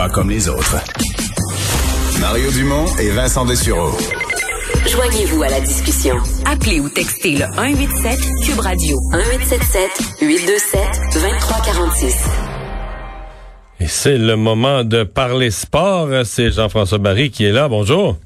pas comme les autres. Mario Dumont et Vincent Dessureau. Joignez-vous à la discussion. Appelez ou textez le 187 Cube Radio 1877 827 2346. Et c'est le moment de parler sport. C'est Jean-François Barry qui est là. Bonjour.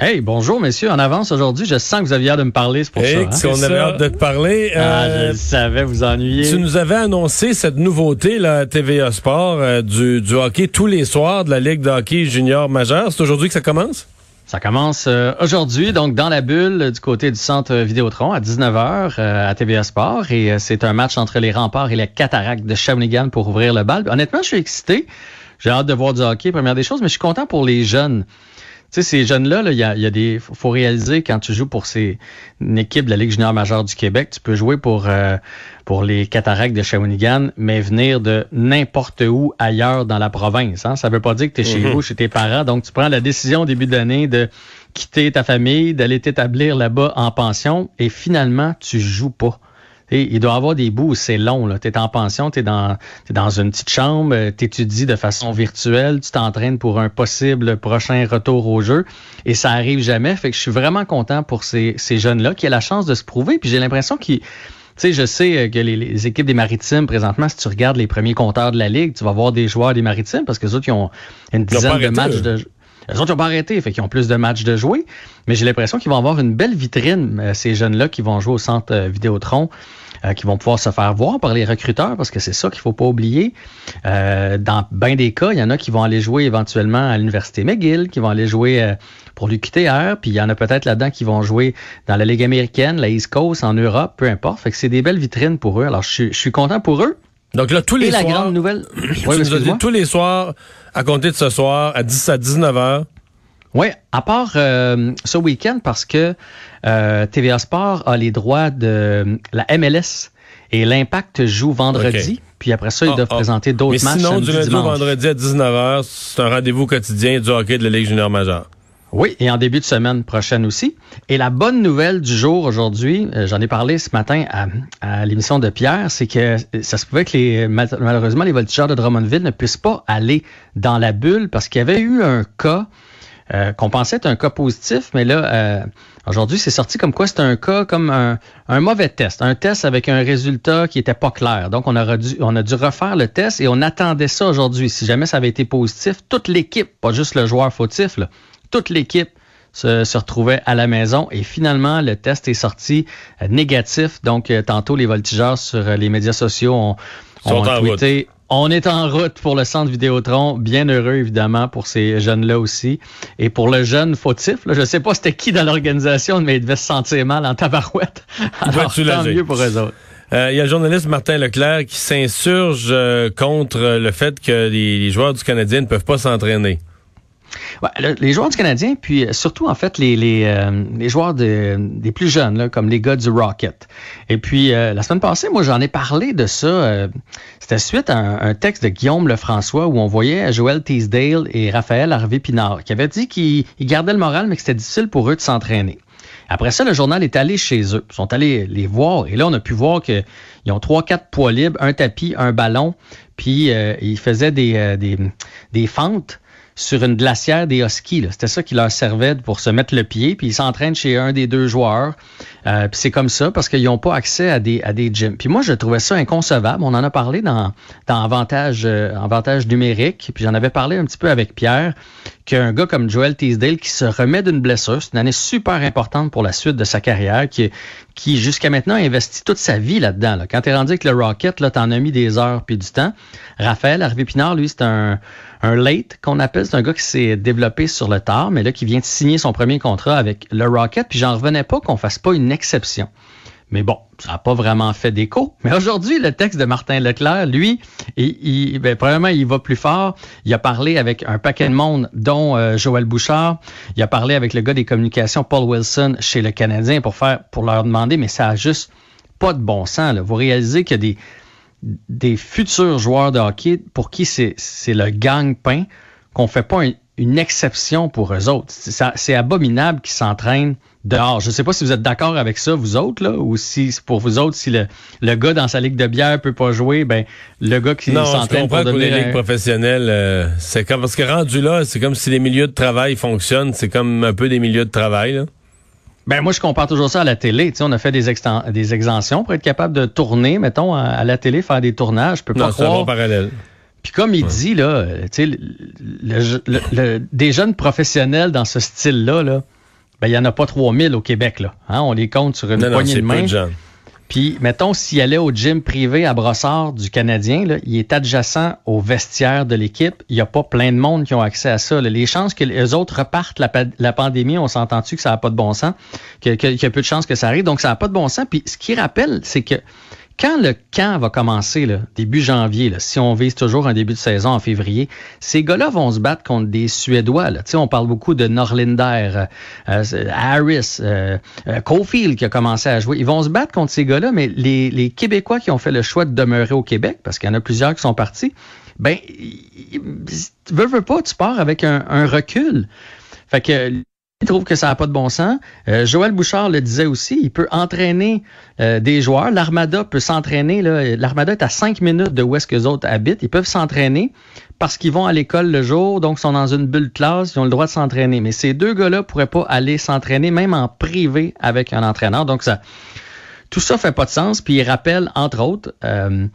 Hey, bonjour, messieurs. En avance aujourd'hui, je sens que vous aviez hâte de me parler, c'est pour Hey, ça. hein? on avait hâte de te parler. Ah, Euh, je le savais, vous ennuyer. tu nous avais annoncé cette nouveauté, à TVA Sport, euh, du, du hockey tous les soirs de la Ligue de hockey junior majeur. C'est aujourd'hui que ça commence? Ça commence euh, aujourd'hui, donc dans la bulle euh, du côté du centre Vidéotron à 19h euh, à TVA Sport. Et euh, c'est un match entre les remparts et les cataractes de Shawinigan pour ouvrir le bal. Honnêtement, je suis excité. J'ai hâte de voir du hockey, première des choses, mais je suis content pour les jeunes. Tu sais, ces jeunes-là, là, il y, a, il y a des. faut réaliser quand tu joues pour ces, une équipe de la Ligue junior majeure du Québec, tu peux jouer pour, euh, pour les cataractes de Shawinigan, mais venir de n'importe où ailleurs dans la province. Hein? Ça veut pas dire que tu es chez vous, chez tes parents. Donc, tu prends la décision au début d'année de quitter ta famille, d'aller t'établir là-bas en pension, et finalement, tu joues pas. Et il doit y avoir des bouts où c'est long. Tu es en pension, tu es dans, t'es dans une petite chambre, tu étudies de façon virtuelle, tu t'entraînes pour un possible prochain retour au jeu et ça arrive jamais. Fait que je suis vraiment content pour ces, ces jeunes-là qui ont la chance de se prouver. Puis j'ai l'impression qu'ils... Tu sais, je sais que les, les équipes des Maritimes, présentement, si tu regardes les premiers compteurs de la Ligue, tu vas voir des joueurs des Maritimes parce que les autres, ils ont une dizaine de matchs de... Les autres n'ont pas arrêté, fait qu'ils ont plus de matchs de jouer. Mais j'ai l'impression qu'ils vont avoir une belle vitrine, euh, ces jeunes-là qui vont jouer au centre euh, Vidéotron, euh, qui vont pouvoir se faire voir par les recruteurs, parce que c'est ça qu'il faut pas oublier. Euh, dans bien des cas, il y en a qui vont aller jouer éventuellement à l'Université McGill, qui vont aller jouer euh, pour l'UQTR, puis il y en a peut-être là-dedans qui vont jouer dans la Ligue américaine, la East Coast, en Europe, peu importe. Fait que c'est des belles vitrines pour eux. Alors, je suis, je suis content pour eux. Donc là, tous les Et la soirs. grande nouvelle... tu Oui, nous as dit tous les soirs, à compter de ce soir, à 10 à 19 h. Oui, à part euh, ce week-end, parce que euh, TVA Sport a les droits de la MLS et l'Impact joue vendredi. Puis après ça, ils Ah, doivent ah. présenter d'autres Mais matchs. sinon, du lundi au vendredi à 19 h, c'est un rendez-vous quotidien du hockey de la Ligue junior majeure. Oui, et en début de semaine prochaine aussi. Et la bonne nouvelle du jour aujourd'hui, euh, j'en ai parlé ce matin à, l'émission de Pierre, c'est que ça se pouvait que les, mal- malheureusement les voltigeurs de Drummondville ne puissent pas aller dans la bulle parce qu'il y avait eu un cas euh, qu'on pensait être un cas positif, mais là, euh, aujourd'hui, c'est sorti comme quoi c'était un cas comme un, mauvais test, un test avec un résultat qui était pas clair. Donc, on, aura dû, on a dû refaire le test et on attendait ça aujourd'hui. Si jamais ça avait été positif, toute l'équipe, pas juste le joueur fautif, là, toute l'équipe se, se retrouvait à la maison et finalement, le test est sorti euh, négatif. Donc, euh, tantôt, les voltigeurs sur euh, les médias sociaux ont, ont tweeté on est en route pour le centre Vidéotron. Bien heureux, évidemment, pour ces jeunes-là aussi. Et pour le jeune fautif, là, je sais pas c'était qui dans l'organisation, mais il devait se sentir mal en tabarouette. Alors, tant mieux pour eux autres. Euh, Il y a le journaliste Martin Leclerc qui s'insurge euh, contre le fait que les, les joueurs du Canadien ne peuvent pas s'entraîner. Ouais, le- les joueurs du Canadien, puis euh, surtout en fait les, les, euh, les joueurs de- des plus jeunes, là, comme les gars du Rocket. Et puis euh, la semaine passée, moi j'en ai parlé de ça. euh, C'était suite à un, un texte de Guillaume Lefrançois où on voyait Joël Teasdale et Raphaël Harvey Pinard qui avaient dit qu'ils ils gardaient le moral, mais que c'était difficile pour eux de s'entraîner. Après ça, le journal est allé chez eux. Ils sont allés les voir. Et là, on a pu voir qu'ils ont trois, quatre poids libres, un tapis, un ballon. Puis, euh, ils faisaient des, euh, des, des fentes sur une glacière des Huskies. C'était ça qui leur servait pour se mettre le pied. Puis, ils s'entraînent chez un des deux joueurs. Euh, puis, c'est comme ça parce qu'ils n'ont pas accès à des, à des gyms. Puis, moi, je trouvais ça inconcevable. On en a parlé dans, dans Avantage, euh, numérique. Puis, j'en avais parlé un petit peu avec Pierre qu'un gars comme Joel Teasdale qui se remet d'une blessure, c'est une année super importante pour la suite de sa carrière, qui, qui jusqu'à maintenant a investi toute sa vie là-dedans. là. Quand t'es rendu avec le Rocket, là, t'en as mis des heures puis du temps. Raphaël Harvey Pinard, lui, c'est un, un late qu'on appelle. C'est un gars qui s'est développé sur le tard, mais là, qui vient de signer son premier contrat avec le Rocket. Puis j'en revenais pas qu'on fasse pas une exception. Mais bon, ça n'a pas vraiment fait d'écho. Mais aujourd'hui, le texte de Martin Leclerc, lui, il, il- ben, il va plus fort. Il a parlé avec un paquet de monde, dont euh, Joël Bouchard. Il a parlé avec le gars des communications, Paul Wilson, chez le Canadien, pour faire, pour leur demander, mais ça a juste pas de bon sens. Là. Vous réalisez qu'il y a des, des futurs joueurs de hockey pour qui c'est c'est le gang-pain qu'on fait pas un- une exception pour eux autres. C'est abominable qu'ils s'entraînent dehors. Je ne sais pas si vous êtes d'accord avec ça, vous autres, là, ou si pour vous autres, si le, le gars dans sa ligue de bière peut pas jouer, ben le gars qui s'entraîne pour devenir... les ligues professionnelles, euh, c'est comme parce que rendu là, c'est comme si les milieux de travail fonctionnent, c'est comme un peu des milieux de travail. Là. Ben moi, je compare toujours ça à la télé. Tu sais, on a fait des, des exemptions pour être capable de tourner, mettons, à, la télé, faire des tournages. Je peux pas non, croire. parallèle. Puis comme il dit, là, tu sais, le, des jeunes professionnels dans ce style-là, là, ben, il n'y en a pas 3000 au Québec. Là. Hein? On les compte sur une poignée de main. Puis, mettons, s'il allait au gym privé à Brossard du Canadien, là, il est adjacent au vestiaire de l'équipe. Il n'y a pas plein de monde qui ont accès à ça. Les chances que les autres repartent la, la pandémie, on s'entend-tu que ça n'a pas de bon sens, qu'il y a peu de chances que ça arrive. Donc, ça n'a pas de bon sens. Puis, ce qui rappelle, c'est que quand le camp va commencer, là, début janvier, là, si on vise toujours un début de saison en février, ces gars-là vont se battre contre des Suédois. Là. On parle beaucoup de Norlinder, euh, euh, Harris, euh, Cofield qui a commencé à jouer. Ils vont se battre contre ces gars-là, mais les, Québécois qui ont fait le choix de demeurer au Québec, parce qu'il y en a plusieurs qui sont partis, ben, veux, veux pas, tu pars avec un, un recul. Fait que il trouve que ça n'a pas de bon sens. Euh, Joël Bouchard le disait aussi, il peut entraîner euh, des joueurs. L'Armada peut s'entraîner. L'Armada est à cinq minutes de où est-ce que autres habitent. Ils peuvent s'entraîner parce qu'ils vont à l'école le jour, donc sont dans une bulle classe, ils ont le droit de s'entraîner. Mais ces deux gars-là pourraient pas aller s'entraîner, même en privé, avec un entraîneur. Donc ça, tout ça fait pas de sens. Puis il rappelle, entre autres, euh,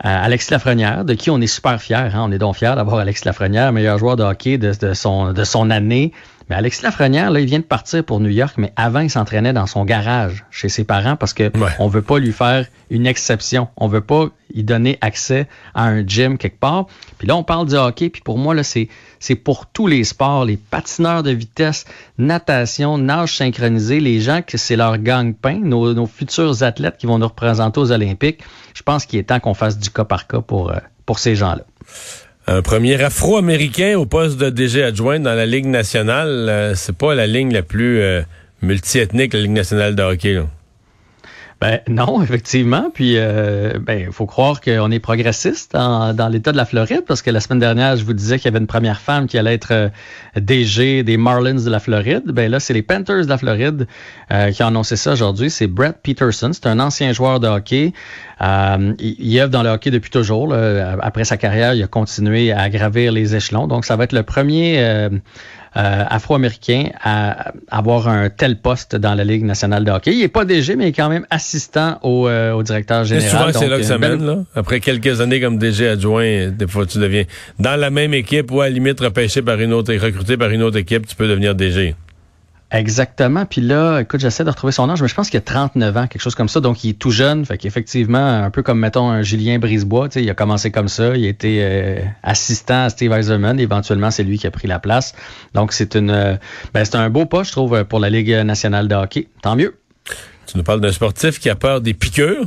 Alexis Lafrenière, de qui on est super fiers. Hein? On est donc fiers d'avoir Alexis Lafrenière, meilleur joueur de hockey de, de, son, de son année. Mais Alexis Lafrenière, là, il vient de partir pour New York, mais avant, il s'entraînait dans son garage chez ses parents parce que on veut pas lui faire une exception. On veut pas y donner accès à un gym quelque part. Puis là, on parle du hockey, puis pour moi, là, c'est, c'est pour tous les sports, les patineurs de vitesse, natation, nage synchronisé, les gens que c'est leur gang-pain, nos, nos futurs athlètes qui vont nous représenter aux Olympiques. Je pense qu'il est temps qu'on fasse du cas par cas pour, euh, pour ces gens-là. Un premier afro-américain au poste de DG adjoint dans la Ligue nationale, euh, c'est pas la ligne la plus euh, multiethnique, la Ligue nationale de hockey. Là. Ben non, effectivement. Puis euh, ben il faut croire qu'on est progressiste dans l'État de la Floride parce que la semaine dernière, je vous disais qu'il y avait une première femme qui allait être euh, DG des Marlins de la Floride. Ben là, c'est les Panthers de la Floride qui ont annoncé ça aujourd'hui. C'est Brett Peterson. C'est un ancien joueur de hockey. Il, il œuvre dans le hockey depuis toujours. Après sa carrière, il a continué à gravir les échelons. Donc, ça va être le premier euh, afro-américain à avoir un tel poste dans la Ligue nationale de hockey. Il n'est pas DG, mais il est quand même assistant au, euh, au directeur général. souvent, c'est là que ça mène. Là. Après quelques années comme DG adjoint, des fois, tu deviens dans la même équipe ou à la limite repêché par une autre et recruté par une autre équipe, tu peux devenir DG. Exactement. Puis là, écoute, j'essaie de retrouver son âge, mais je pense qu'il a 39 ans, quelque chose comme ça. Donc, il est tout jeune. Fait qu'effectivement, un peu comme, mettons, un Julien Brisebois, tu sais, il a commencé comme ça. Il a été euh, assistant à Steve Eiserman. Éventuellement, c'est lui qui a pris la place. Donc, c'est une, euh, ben, c'est un beau pas, je trouve, pour la Ligue nationale de hockey. Tant mieux. Tu nous parles d'un sportif qui a peur des piqûres.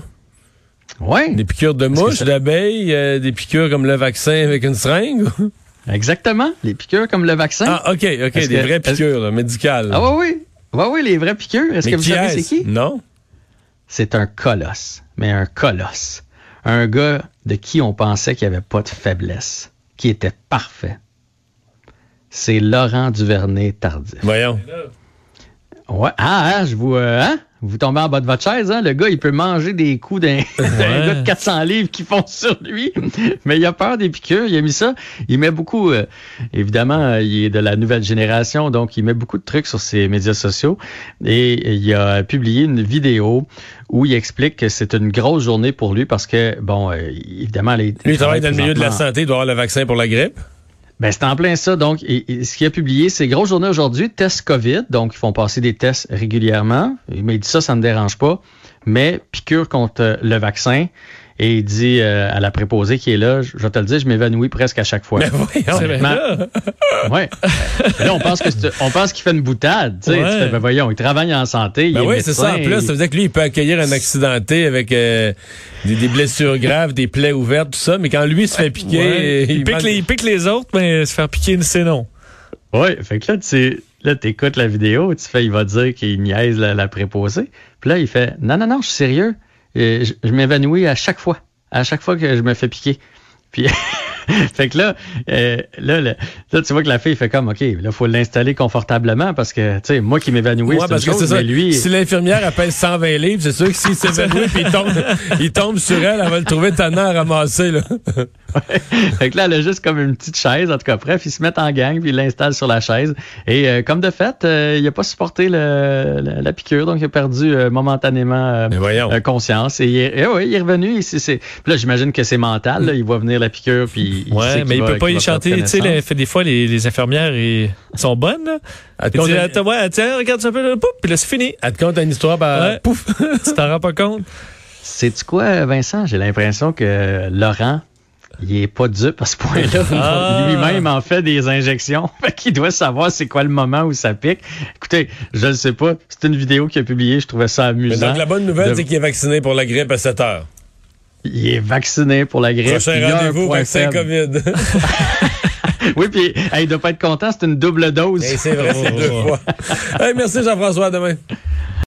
Ouais. Des piqûres de mouches, d'abeilles, euh, des piqûres comme le vaccin avec une seringue. Exactement, les piqûres comme le vaccin. Ah, OK, OK, des vraies piqûres médicales. Ah oui, oui. Oui, oui, les vraies piqûres. Est-ce que vous savez c'est qui? Non. C'est un colosse, mais un colosse. Un gars de qui on pensait qu'il n'y avait pas de faiblesse, qui était parfait. C'est Laurent Duvernay Tardif. Voyons. Ouais. Ah, hein, je vous. Euh, hein? Vous tombez en bas de votre chaise, hein? Le gars, il peut manger des coups d'un gars de 400 livres qui font sur lui. Mais il a peur des piqûres. Il a mis ça. Il met beaucoup, euh, évidemment, euh, il est de la nouvelle génération, donc il met beaucoup de trucs sur ses médias sociaux. Et il a publié une vidéo où il explique que c'est une grosse journée pour lui parce que, bon, euh, évidemment, les, lui, il travaille dans le milieu de la santé, il doit avoir le vaccin pour la grippe. Ben, c'est en plein ça. Donc, ce qu'il a publié, c'est grosse journée aujourd'hui, test COVID. Donc, ils font passer des tests régulièrement. Mais ça, ça ne me dérange pas. Mais piqûre contre le vaccin. Et il dit euh, à la préposée qui est là, je vais te le dire, je m'évanouis presque à chaque fois. Mais voyons, là. ouais. là, on pense que on pense qu'il fait une boutade. Tu sais, ben voyons, il travaille en santé. Ben oui, c'est ça. En plus, ça veut dire que lui, il peut accueillir un accidenté avec euh, des, blessures graves, des plaies ouvertes, tout ça. Mais quand lui se fait piquer, il, pique les, il, pique les, autres, mais se faire piquer, c'est non. Oui, fait que là, tu là, écoutes la vidéo, tu fais, il va dire qu'il niaise la, la préposée. Puis là, il fait, non, non, non, je suis sérieux je, m'évanouis à chaque fois. À chaque fois que je me fais piquer. Puis fait que là, euh, là, là, là, tu vois que la fille fait comme, OK, là, faut l'installer confortablement parce que, tu sais, moi qui m'évanouis, Ouais, c'est parce une que c'est chose, ça. mais lui... Si l'infirmière elle pèse 120 livres, c'est sûr que s'il s'évanouit puis il tombe, il tombe sur elle, elle va le trouver tannant à ramasser. Là. fait que là, elle a juste comme une petite chaise, en tout cas, bref, ils se mettent en gang, puis ils l'installent sur la chaise. Et euh, comme de fait, euh, il a pas supporté le, la, la piqûre, donc il a perdu euh, momentanément euh, euh, conscience. Et, il est- et ouais, il est revenu. c'est- c'est- Puis là, j'imagine que c'est mental, là, il voit venir la piqûre, puis il sait Ouais, qu'il mais il va- peut pas y chanter. Tu sais, des fois, les, les infirmières ils sont bonnes. Là. Elle te Ils compte, disent, Attends, ouais, tiens, regarde un peu, là, poup, puis là, c'est fini. elle te compte une histoire, ben, Ouais. pouf. tu t'en rends pas compte? Sais-tu quoi, Vincent? J'ai l'impression que Laurent, il est pas dupe à ce point-là. Ah. Lui-même en fait des injections. Fait qu'il doit savoir c'est quoi le moment où ça pique. Écoutez, je ne sais pas. C'est une vidéo qu'il a publiée. Je trouvais ça Mais amusant. donc, la bonne nouvelle, De- c'est qu'il est vacciné pour la grippe à 7 heures. Il est vacciné pour la grippe. Prochain Il rendez-vous, vaccin. COVID. Oui, puis hey, il doit pas être content. C'est une double dose. Hey, c'est vrai, c'est deux fois. Hey, merci Jean-François, demain.